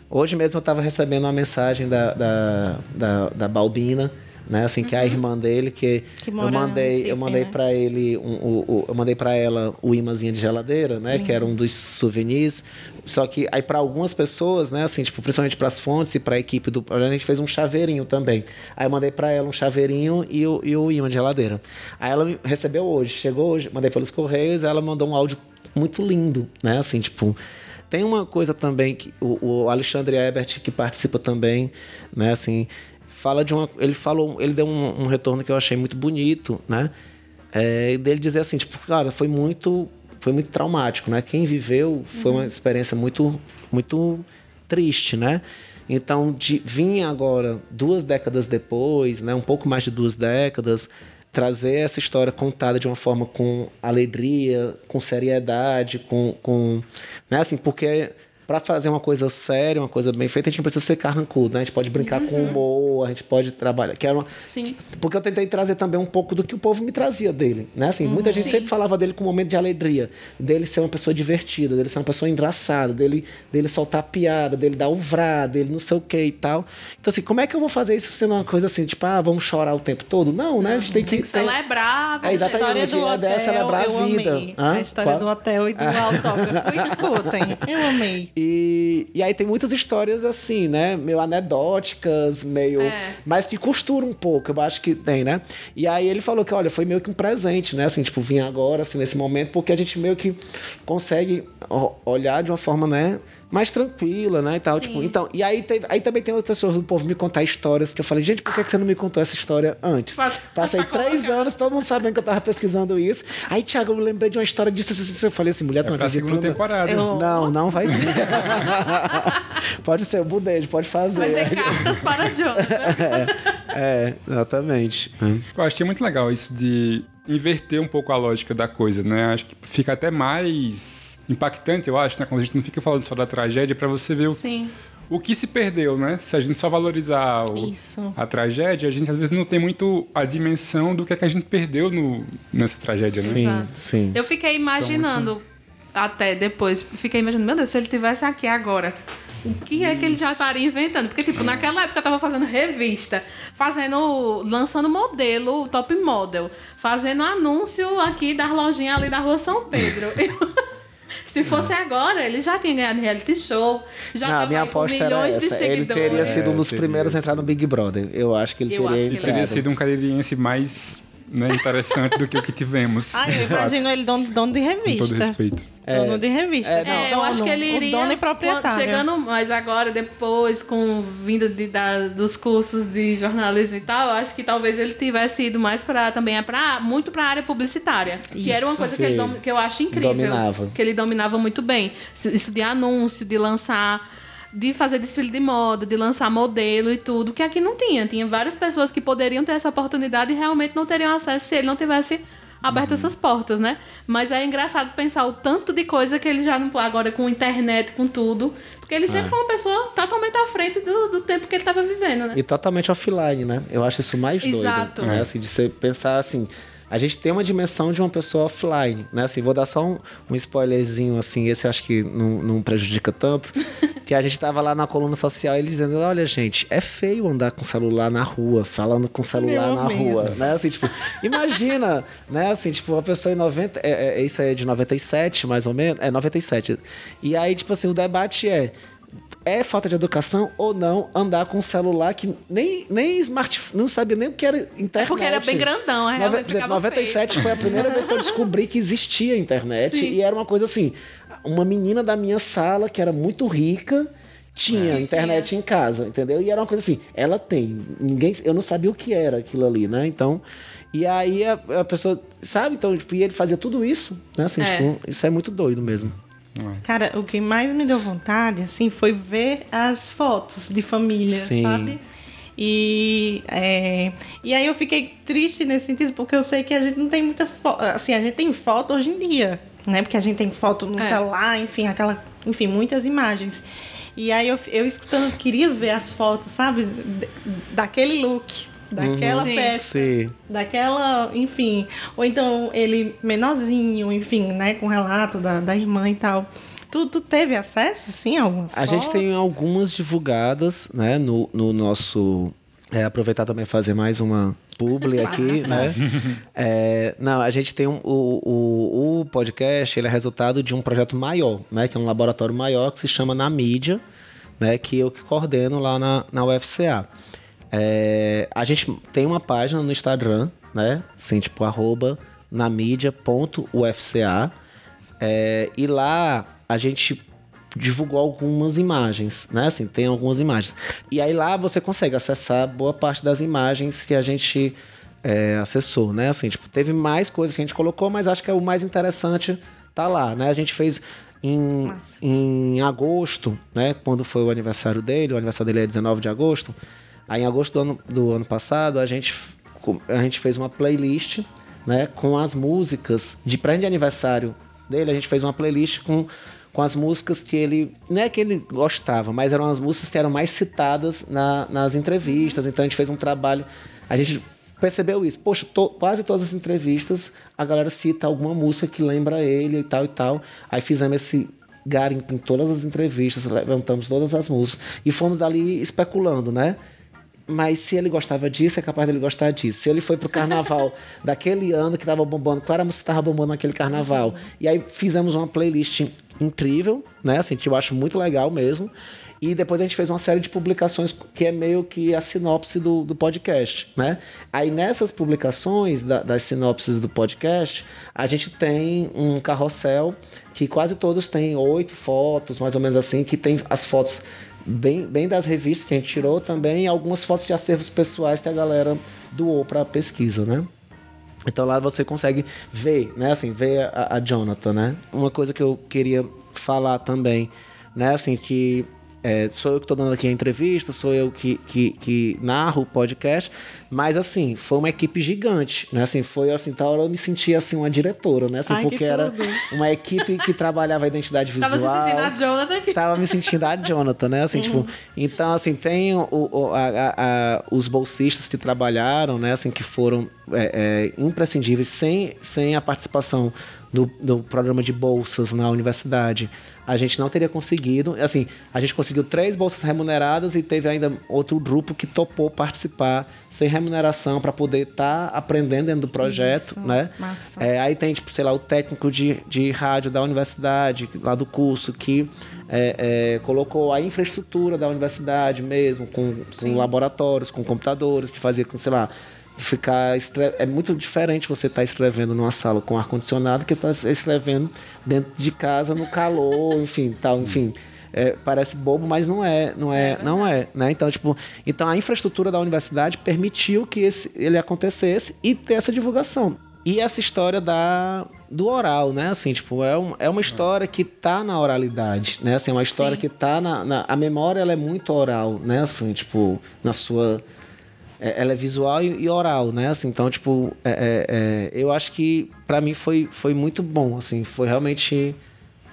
Hoje mesmo eu estava recebendo uma mensagem da, da, da, da Balbina, né? Assim, que é a uhum. irmã dele, que, que eu mandei, Recife, eu mandei né? para ele, um, um, um, eu mandei para ela o imãzinho de geladeira, né? Uhum. Que era um dos souvenirs. Só que aí para algumas pessoas, né? Assim, tipo, principalmente para as fontes e para a equipe do, a gente fez um chaveirinho também. Aí eu mandei para ela um chaveirinho e o, e o imã de geladeira. Aí ela recebeu hoje, chegou hoje, mandei pelos correios, ela mandou um áudio muito lindo, né? Assim, tipo, tem uma coisa também que o, o Alexandre Ebert que participa também, né? Assim, fala de uma. Ele falou, ele deu um, um retorno que eu achei muito bonito, né? É, dele dizer assim, tipo, cara, foi muito, foi muito traumático, né? Quem viveu foi uhum. uma experiência muito, muito triste, né? Então, de, vir agora, duas décadas depois, né? Um pouco mais de duas décadas, trazer essa história contada de uma forma com alegria, com seriedade, com, com né, assim, porque para fazer uma coisa séria, uma coisa bem feita, a gente não precisa ser carrancudo, né? A gente pode brincar com humor, a gente pode trabalhar. Que era uma... Sim. Porque eu tentei trazer também um pouco do que o povo me trazia dele, né? Assim, muita gente Sim. sempre falava dele com um momento de alegria, dele ser uma pessoa divertida, dele ser uma pessoa engraçada, dele, dele soltar piada, dele dar o vrá, dele não sei o que e tal. Então, assim, como é que eu vou fazer isso sendo uma coisa assim, tipo, ah, vamos chorar o tempo todo? Não, né? A gente tem que... Tem que celebrar. É, exatamente. história do a ideia é hotel, celebrar a vida. história Qual? do hotel e do autógrafo. Escutem, eu amei. E, e aí tem muitas histórias assim, né? Meio anedóticas, meio. É. Mas que costuram um pouco, eu acho que tem, né? E aí ele falou que, olha, foi meio que um presente, né? Assim, tipo, vim agora, assim, nesse momento, porque a gente meio que consegue olhar de uma forma, né? Mais tranquila, né? E tal. Tipo, então, e aí, teve, aí também tem outras pessoas do povo me contar histórias que eu falei, gente, por que que você não me contou essa história antes? Passei três anos, todo mundo sabendo que eu tava pesquisando isso. Aí, Thiago, eu lembrei de uma história disso. assim, assim, Eu falei assim, mulher, tu É não pra acredita, segunda temporada. Eu- Não, não vai ter. pode ser o budejo, pode fazer. Vai ser cartas para Jonathan. É, exatamente. Eu achei muito legal isso de inverter um pouco a lógica da coisa, né? Acho que fica até mais impactante, eu acho, né? Quando a gente não fica falando só da tragédia, pra você ver o, Sim. o que se perdeu, né? Se a gente só valorizar o- a tragédia, a gente às vezes não tem muito a dimensão do que, é que a gente perdeu no, nessa tragédia, né? Sim, Exato. sim. Eu fiquei imaginando, até depois, fiquei imaginando, meu Deus, se ele tivesse aqui agora, o que é que ele já estaria inventando? Porque, tipo, naquela época eu tava fazendo revista, fazendo, lançando modelo, top model, fazendo anúncio aqui das lojinhas ali da rua São Pedro. Se fosse agora, ele já tinha ganhado reality show, já Não, minha aposta era milhões de essa. Ele teria sido um dos É, primeiros a entrar no Big Brother. Eu acho que ele Eu teria acho que ele. Teria sido um caririense mais né, interessante do que o que tivemos. Ai, eu imagino ele dono, dono de Com revista. todo respeito. Dono de revista. É, É, eu acho que ele o iria. dono e proprietário. Chegando, mas agora, depois, com vinda de, da- dos cursos de jornalismo e tal, eu acho que talvez ele tivesse ido mais para também é pra, muito para a área publicitária. que era uma coisa que, ele que eu acho incrível. Dominava. Que ele dominava muito bem. Isso de anúncio, de lançar. De fazer desfile de moda, de lançar modelo e tudo, que aqui não tinha. Tinha várias pessoas que poderiam ter essa oportunidade e realmente não teriam acesso se ele não tivesse aberto Uhum. essas portas, né? Mas é engraçado pensar o tanto de coisa que ele já não. Agora com internet, com tudo. Porque ele É. sempre foi uma pessoa totalmente à frente do, do tempo que ele estava vivendo, né? E totalmente offline, né? Eu acho isso mais doido. Exato. Né? Assim, de você pensar assim. A gente tem uma dimensão de uma pessoa offline, né? Assim, vou dar só um, um spoilerzinho, assim, esse eu acho que não, não prejudica tanto. que a gente tava lá na coluna social, ele dizendo, olha, gente, é feio andar com celular na rua, falando com celular Eu na amei rua, né? Assim, tipo, imagina, né? Assim, tipo, uma pessoa em 90... É, é, isso aí é de 97, mais ou menos. É, 97. E aí, tipo assim, o debate é é falta de educação ou não andar com um celular que nem, nem smartphone, não sabia nem o que era internet. É porque era bem grandão, é, Nove- exemplo, ficava 97 foi a primeira vez que eu descobri que existia internet Sim. e era uma coisa assim, uma menina da minha sala que era muito rica tinha internet em casa, entendeu? E era uma coisa assim, ela tem, ninguém, eu não sabia o que era aquilo ali, né? Então, e aí a, a pessoa, sabe? Então, tipo, e ele fazia tudo isso, né? Assim, É. tipo, isso é muito doido mesmo. Cara, o que mais me deu vontade, assim, foi ver as fotos de família, Sim. sabe? E, é, e aí eu fiquei triste nesse sentido, porque eu sei que a gente não tem muita foto. Assim, a gente tem foto hoje em dia, né? Porque a gente tem foto no É. celular, enfim, aquela. Enfim, muitas imagens. E aí eu, eu escutando, eu queria ver as fotos, sabe? D- Daquele look, daquela Sim. festa Sim. daquela, enfim, ou então ele menorzinho, enfim, né, com relato da, da irmã e tal. Tu, tu teve acesso, sim, a algumas A gente tem algumas divulgadas, né, no, no nosso. é, aproveitar também fazer mais uma publi aqui, né? É, não, a gente tem um, o, o, o podcast, ele é resultado de um projeto maior, né? Que é um laboratório maior que se chama Na Mídia, né? Que eu que coordeno lá na, na UFCA. É, a gente tem uma página no Instagram, né? Assim, tipo, arroba namídia.ufca. É, e lá a gente divulgou algumas imagens, né? Assim, tem algumas imagens. E aí lá você consegue acessar boa parte das imagens que a gente é, acessou, né? Assim, tipo, teve mais coisas que a gente colocou, mas acho que é o mais interessante tá lá, né? A gente fez em, em agosto, né? Quando foi o aniversário dele, o aniversário dele é 19 de agosto. Aí em agosto do ano, do ano passado, a gente a gente fez uma playlist, né, com as músicas de prêmio de aniversário dele. A gente fez uma playlist com com as músicas que ele. Não é que ele gostava, mas eram as músicas que eram mais citadas na, nas entrevistas. Então a gente fez um trabalho. A gente percebeu isso. Poxa, to, quase todas as entrevistas a galera cita alguma música que lembra ele e tal e tal. Aí fizemos esse garimpo em todas as entrevistas, levantamos todas as músicas e fomos dali especulando, né? Mas se ele gostava disso, é capaz dele gostar disso. Se ele foi pro carnaval daquele ano que tava bombando, qual era a música que tava bombando naquele carnaval? E aí fizemos uma playlist incrível, né? Assim, que eu acho muito legal mesmo. E depois a gente fez uma série de publicações que é meio que a sinopse do, do podcast, né? Aí nessas publicações da, das sinopses do podcast, a gente tem um carrossel que quase todos têm oito fotos, mais ou menos assim, que tem as fotos bem, bem das revistas que a gente tirou também, algumas fotos de acervos pessoais que a galera doou para a pesquisa, né? Então lá você consegue ver, né, assim, ver a, a, Jonathan, né? Uma coisa que eu queria falar também, né, assim, que é, sou eu que estou dando aqui a entrevista, sou eu que, que, que, narro o podcast, mas assim, foi uma equipe gigante, né? Assim, foi assim, tal hora eu me sentia assim uma diretora, né? Assim, Ai, porque era uma equipe que trabalhava a identidade visual. Tava se sentindo a Jonathan aqui. Tava me sentindo a Jonathan, né? Assim, tipo, uhum. tipo, então assim, tem o, o a, a, a, os bolsistas que trabalharam, né? Assim, que foram é, é, imprescindíveis sem, sem a participação do, do programa de bolsas na universidade, a gente não teria conseguido. Assim, a gente conseguiu três bolsas remuneradas e teve ainda outro grupo que topou participar sem remuneração para poder estar tá aprendendo dentro do projeto, Isso, né? É, aí tem, tipo, sei lá, o técnico de, de rádio da universidade, lá do curso, que é, é, colocou a infraestrutura da universidade mesmo, com, com laboratórios, com computadores, que fazia com, sei lá, ficar é muito diferente você estar tá escrevendo numa sala com ar condicionado que estar tá escrevendo dentro de casa no calor, enfim, tal, enfim. É, parece bobo, mas não é, não é, é não é, né? Então, tipo, então a infraestrutura da universidade permitiu que esse, ele acontecesse e ter essa divulgação. E essa história da do oral, né? Assim, tipo, é, um, é uma história que tá na oralidade, né? Assim, é uma história Sim. que tá na, na, A memória, ela é muito oral, né? Assim, tipo, na sua é, ela é visual e, e, oral, né? Assim, então, tipo, é, é, é eu acho que para mim foi, foi muito bom, assim, foi realmente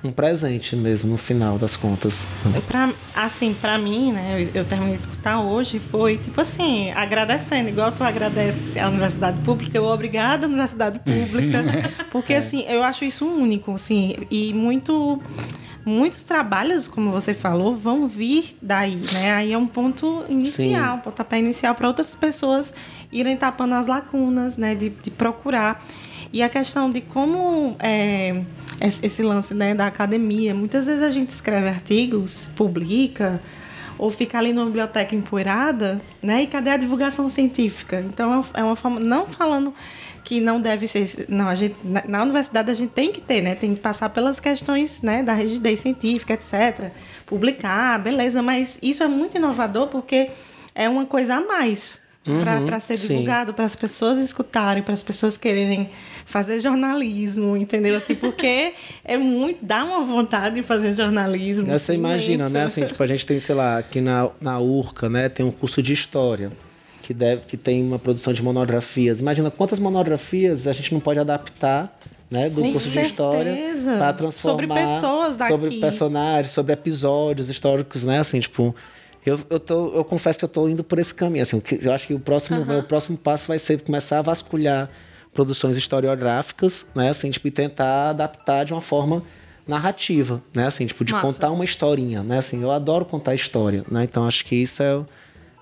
um presente mesmo no final das contas. Pra, assim, para mim, né, eu, eu, terminei de escutar hoje, foi tipo assim, agradecendo, igual tu agradece à universidade pública, eu obrigada universidade pública, porque assim, eu acho isso único, assim, e muito muitos trabalhos, como você falou, vão vir daí, né? Aí é um ponto inicial, um pontapé inicial para outras pessoas irem tapando as lacunas, né? De, de procurar. E a questão de como é, esse lance né, da academia, muitas vezes a gente escreve artigos, publica, ou fica ali numa biblioteca empoeirada, né? E cadê a divulgação científica? Então é uma forma, não falando que não deve ser. Não, a gente, na, na, universidade a gente tem que ter, né? Tem que passar pelas questões né, da rigidez científica, etc. Publicar, beleza, mas isso é muito inovador porque é uma coisa a mais uhum, para ser divulgado, para as pessoas escutarem, para as pessoas quererem fazer jornalismo, entendeu? Assim, porque é muito. dá uma vontade de fazer jornalismo. Você imagina, né? Assim, tipo, a gente tem, sei lá, aqui na, na URCA, né? Tem um curso de história que, deve, que tem uma produção de monografias. Imagina quantas monografias a gente não pode adaptar né, do Com curso certeza. de história para transformar sobre pessoas daqui. sobre personagens, sobre episódios históricos, né? Assim, tipo, eu, eu, tô, eu confesso que eu estou indo por esse caminho. Assim, eu acho que o próximo, uhum. o próximo passo vai ser começar a vasculhar produções historiográficas, né? Assim, tipo, e tentar adaptar de uma forma narrativa, né? Assim, tipo, de Massa. contar uma historinha, né? Assim, eu adoro contar história, né? Então acho que isso é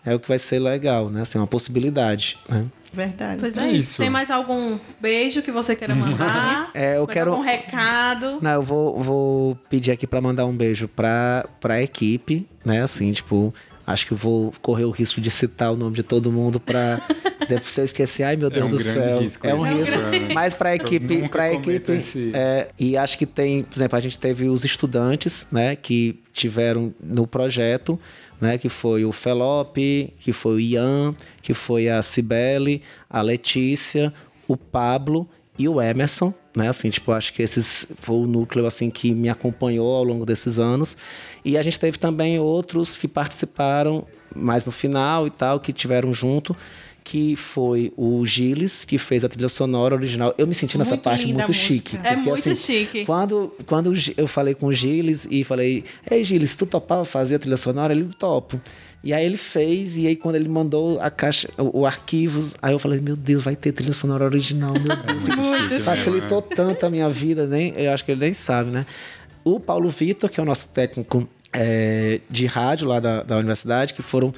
é o que vai ser legal, né? Assim, uma possibilidade, né? Verdade. Pois é, é isso. Tem mais algum beijo que você queira mandar? é, eu mais quero algum recado? Não, eu vou, vou pedir aqui para mandar um beijo para para equipe, né? Assim, tipo, acho que vou correr o risco de citar o nome de todo mundo para depois eu esquecer, ai meu é Deus é um do céu. Risco, é um risco, é mas para a equipe, para equipe, esse... é, e acho que tem, por exemplo, a gente teve os estudantes, né, que tiveram no projeto né? Que foi o Felope, que foi o Ian, que foi a Cibele, a Letícia, o Pablo e o Emerson, né? Assim, tipo, acho que esses foi o núcleo assim que me acompanhou ao longo desses anos. E a gente teve também outros que participaram mais no final e tal, que tiveram junto, que foi o Gilles, que fez a trilha sonora original. Eu me senti nessa Muito parte muito chique. É porque, muito assim, chique. Quando, quando eu falei com o Gilles e falei, ei Gilles, tu topava fazer a trilha sonora? Ele topo. E aí ele fez, e aí quando ele mandou a caixa, o, o arquivos, aí eu falei, meu Deus, vai ter trilha sonora original, meu Deus. Muito Facilitou tanto a minha vida, nem, eu acho que ele nem sabe, né? O Paulo Vitor, que é o nosso técnico é, de rádio lá da, da universidade, que foram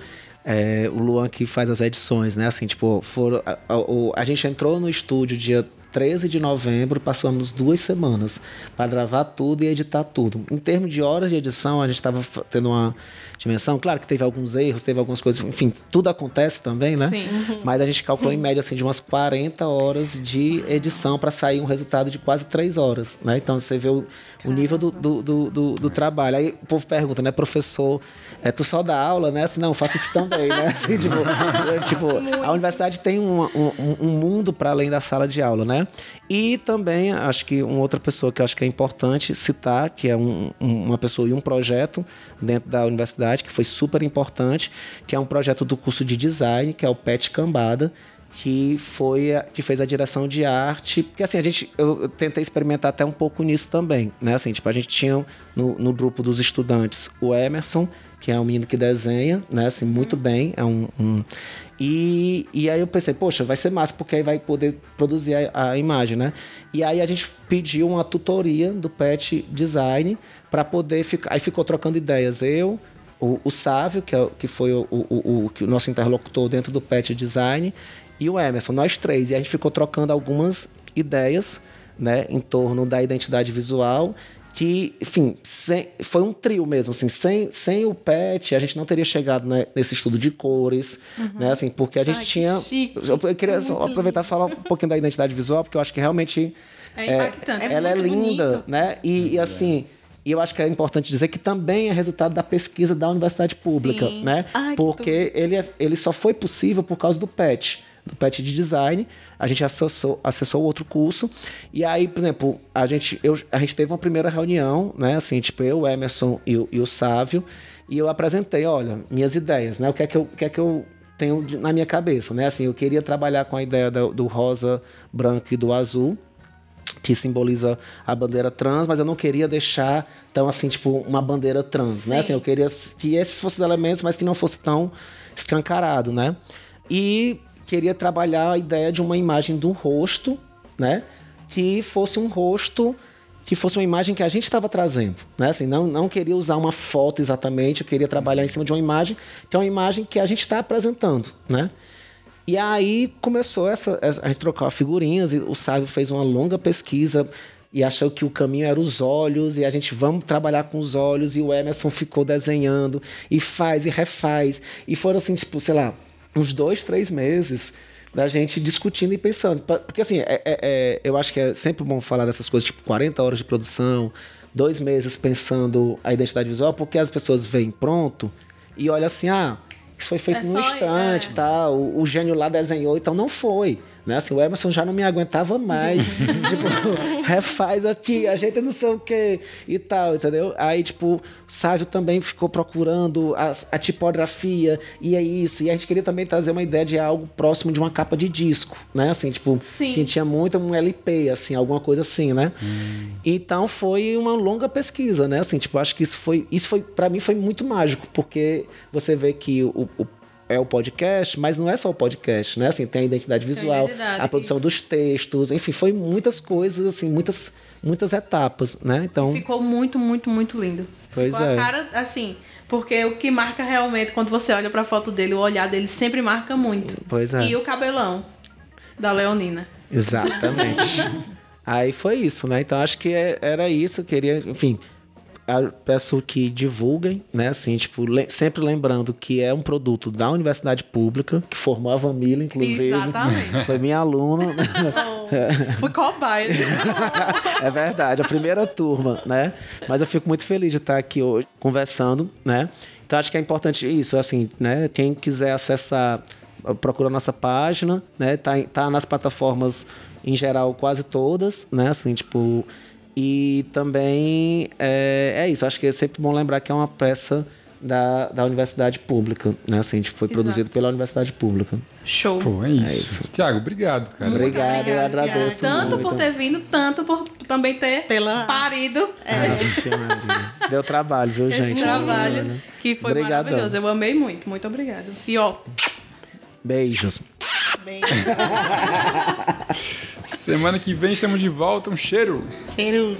é, o Luan que faz as edições, né? Assim, tipo, foram, a, a, a gente entrou no estúdio dia 13 de novembro, passamos duas semanas para gravar tudo e editar tudo. Em termos de horas de edição, a gente estava tendo uma dimensão. Claro que teve alguns erros, teve algumas coisas, enfim, tudo acontece também, né? Sim. Mas a gente calculou em média assim, de umas 40 horas de edição para sair um resultado de quase 3 horas. Né? Então você vê o, o nível do, do, do, do- do trabalho. Aí o povo pergunta, né, professor, é, tu só dá aula, né? Assim, não, eu faço isso também, né? Assim, tipo, tipo, a universidade tem um, um, um mundo para além da sala de aula, né? E também acho que uma outra pessoa que eu acho que é importante citar, que é um- uma pessoa e um projeto dentro da universidade, que foi super importante, que é um projeto do curso de design, que é o PET Cambada, que foi a- que fez a direção de arte, porque assim, a gente eu, eu tentei experimentar até um pouco nisso também, né? Assim, tipo, a gente tinha no, no grupo dos estudantes o Emerson, que é um menino que desenha, né? Assim, muito bem, é um, um- e, e aí eu pensei, poxa, vai ser massa, porque aí vai poder produzir a, a imagem, né? E aí a gente pediu uma tutoria do Pet Design para poder ficar. Aí ficou trocando ideias. Eu, o, o Sávio, que, é, que foi o, o, o, que o nosso interlocutor dentro do Pet Design, e o Emerson, nós três. E a gente ficou trocando algumas ideias né, em torno da identidade visual. Que, enfim, sem- foi um trio mesmo, assim, sem, sem o PET, a gente não teria chegado né, nesse estudo de cores, né, assim, porque a gente Ai, que tinha. chique. Eu eu queria só aproveitar e falar um pouquinho da identidade visual, porque eu acho que realmente É impactante. ela é muito linda, bonito. né? E, e assim, e eu acho que é importante dizer que também é resultado da pesquisa da universidade pública, Sim. né? Ai, que Porque ele, é- ele só foi possível por causa do PET, do PET de design. A gente acessou, acessou outro curso. E aí, por exemplo, a gente, eu, a gente teve uma primeira reunião, né? Assim, tipo, eu, o Emerson e o, e o Sávio. E eu apresentei, olha, minhas ideias, né? O que é que eu, o que é que eu tenho na minha cabeça, né? Assim, eu queria trabalhar com a ideia do, do rosa, branco e do azul que simboliza a bandeira trans, mas eu não queria deixar tão assim, tipo, uma bandeira trans, né? Assim, eu queria que esses fossem os elementos, mas que não fosse tão escancarado, né? E queria trabalhar a ideia de uma imagem do rosto, né? Que fosse um rosto que fosse uma imagem que a gente estava trazendo, né? Assim, não, não queria usar uma foto exatamente, eu queria trabalhar em cima de uma imagem que é uma imagem que a gente está apresentando, né? E aí começou essa, a gente trocar figurinhas e o Sávio fez uma longa pesquisa e achou que o caminho era os olhos e a gente vamos trabalhar com os olhos e o Emerson ficou desenhando e faz e refaz e foram assim tipo sei lá uns dois três meses da gente discutindo e pensando porque assim é- é- é- eu acho que é sempre bom falar dessas coisas tipo 40 horas de produção dois meses pensando a identidade visual porque as pessoas veem pronto e olha assim ah isso foi feito É num instante, é. tá? O, o gênio lá desenhou, então não foi. Né? Assim, o Emerson já não me aguentava mais. tipo, refaz aqui, ajeita não sei o que e tal, entendeu? Aí, tipo, o Sávio também ficou procurando a, a tipografia e é isso. E a gente queria também trazer uma ideia de algo próximo de uma capa de disco, né? Assim, tipo, Sim. que tinha muito um LP, assim, alguma coisa assim, né? Então foi uma longa pesquisa, né? Assim, tipo, acho que isso foi, isso foi para mim foi muito mágico, porque você vê que o, o- é o podcast, mas não é só o podcast, né? Assim, tem a identidade visual, identidade, a produção isso. dos textos, enfim, foi muitas coisas, assim, muitas, muitas etapas, né? Então, Ficou muito, muito, muito lindo. Pois Ficou é. a cara, assim, porque o que marca realmente, quando você olha pra foto dele, o olhar dele sempre marca muito. Pois é. E o cabelão da Leonina. Exatamente. Aí foi isso, né? Então acho que é- era isso. Queria, enfim, peço que divulguem, né? Assim, tipo, le- sempre lembrando que é um produto da universidade pública, que formou a Vamila, inclusive. Exatamente. Foi minha aluna. Fui cobaia. é verdade, a primeira turma, né? Mas eu fico muito feliz de estar aqui hoje conversando, né? Então acho que é importante isso, assim, né? Quem quiser acessar, procura a nossa página, né? Tá, tá nas plataformas em geral quase todas, né? Assim, tipo. E também é, é isso, acho que é sempre bom lembrar que é uma peça da, da universidade pública, né? Assim, tipo, foi Exato. produzido pela universidade pública. Show. Pô, é isso. É isso. Tiago, obrigado, cara. Obrigado, eu Obrigada, agradeço. Tanto muito. por ter vindo, tanto por também ter Pela- parido Maria. Deu trabalho, viu, esse gente? trabalho, que foi Obrigadão. maravilhoso. Eu amei muito, muito obrigado. E ó, Beijos. Semana que vem estamos de volta. Um cheiro. Cheiro.